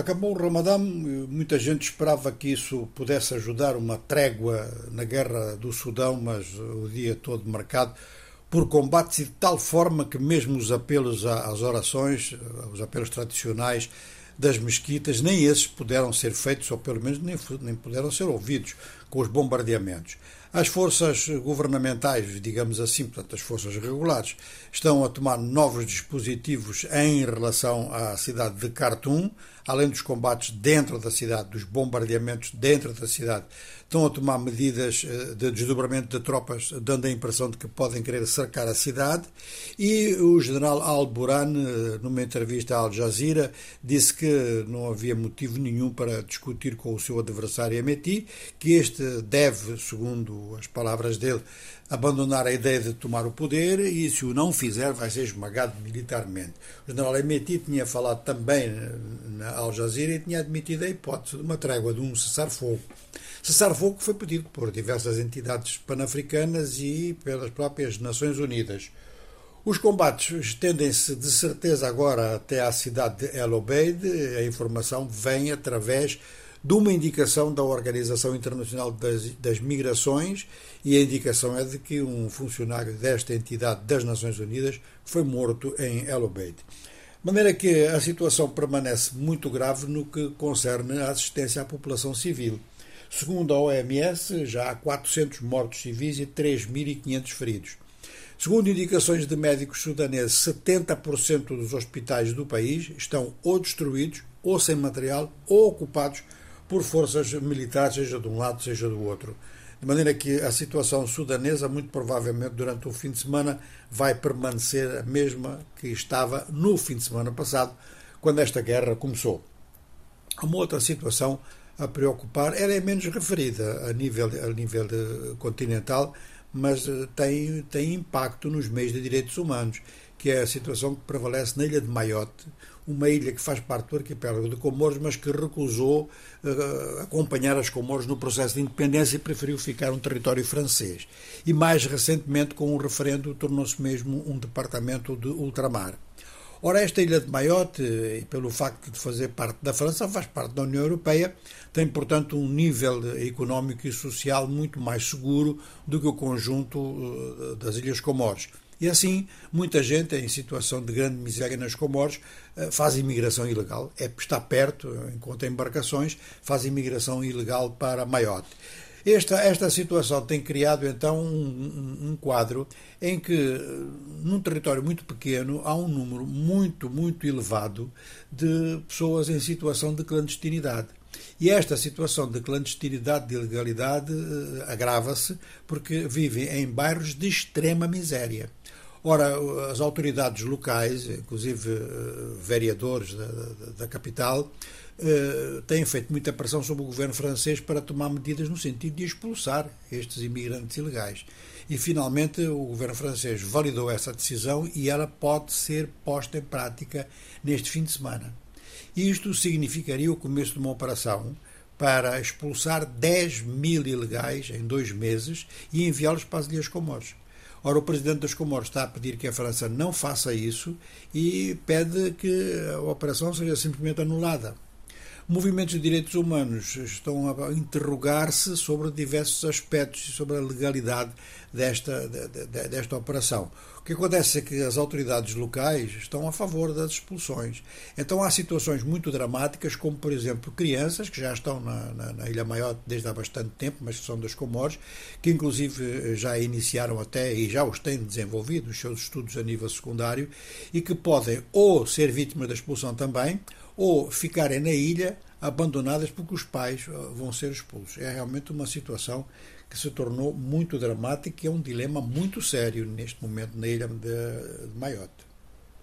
Acabou o Ramadã, muita gente esperava que isso pudesse ajudar uma trégua na guerra do Sudão, mas o dia todo marcado por combates e de tal forma que mesmo os apelos às orações, os apelos tradicionais das mesquitas, nem esses puderam ser feitos, ou pelo menos nem, nem puderam ser ouvidos com os bombardeamentos. As forças governamentais, digamos assim, portanto, as forças regulares, estão a tomar novos dispositivos em relação à cidade de Khartoum, além dos combates dentro da cidade, dos bombardeamentos dentro da cidade, estão a tomar medidas eh, de desdobramento de tropas, dando a impressão de que podem querer cercar a cidade. E o general Al-Buran, eh, numa entrevista à Al Jazeera, disse que não havia motivo nenhum para discutir com o seu adversário Emeti, que este deve, segundo as palavras dele, abandonar a ideia de tomar o poder e, se o não fizer, vai ser esmagado militarmente. O general Emeti tinha falado também na Al Jazeera e tinha admitido a hipótese de uma trégua, de um cessar-fogo. Cessar-fogo foi pedido por diversas entidades pan-africanas e pelas próprias Nações Unidas. Os combates estendem-se de certeza agora até à cidade de El Obeid. A informação vem através de uma indicação da Organização Internacional das, das, Migrações e a indicação é de que um funcionário desta entidade das Nações Unidas foi morto em El Obeid. De maneira que a situação permanece muito grave no que concerne a assistência à população civil. Segundo a OMS, já há 400 mortos civis e 3.500 feridos. Segundo indicações de médicos sudaneses, 70% dos hospitais do país estão ou destruídos, ou sem material, ou ocupados por forças militares, seja de um lado, seja do outro. De maneira que a situação sudanesa, muito provavelmente durante o fim de semana, vai permanecer a mesma que estava no fim de semana passado, quando esta guerra começou. Uma outra situação a preocupar. Ela é menos referida a nível, a nível continental, mas eh, tem, tem impacto nos meios de direitos humanos, que é a situação que prevalece na ilha de Mayotte, uma ilha que faz parte do arquipélago de Comores, mas que recusou uh, acompanhar as Comores no processo de independência e preferiu ficar um território francês. E mais recentemente, com um referendo, tornou-se mesmo um departamento de ultramar. Ora, esta ilha de Mayotte, pelo facto de fazer parte da França, faz parte da União Europeia, tem, portanto, um nível económico e social muito mais seguro do que o conjunto eh, das Ilhas Comores. E assim, muita gente em situação de grande miséria nas Comores eh, faz imigração ilegal, é, está perto, encontra embarcações, faz imigração ilegal para Mayotte. Esta, esta situação tem criado então um, um, quadro em que, num território muito pequeno, há um número muito, muito elevado de pessoas em situação de clandestinidade. E esta situação de clandestinidade, de ilegalidade, eh, agrava-se porque vivem em bairros de extrema miséria. Ora, as autoridades locais, inclusive eh, vereadores da, da, capital, eh, têm feito muita pressão sobre o governo francês para tomar medidas no sentido de expulsar estes imigrantes ilegais. E finalmente o governo francês validou essa decisão e ela pode ser posta em prática neste fim de semana. Isto significaria o começo de uma operação para expulsar 10 mil ilegais em dois meses e enviá-los para as Ilhas Comores. Ora, o presidente das Comores está a pedir que a França não faça isso e pede que a operação seja simplesmente anulada. Movimentos de direitos humanos estão a interrogar-se sobre diversos aspectos sobre a legalidade desta, desta operação. O que acontece é que as autoridades locais estão a favor das expulsões. Então há situações muito dramáticas, como por exemplo crianças que já estão na, na, na Ilha Maior desde há bastante tempo, mas que são das Comores, que inclusive já iniciaram até e já os têm desenvolvido os seus estudos a nível secundário e que podem ou ser vítimas da expulsão também, ou ficarem na ilha abandonadas porque os pais eh, vão ser expulsos. É realmente uma situação que se tornou muito dramática e é um dilema muito sério neste momento na ilha de, de.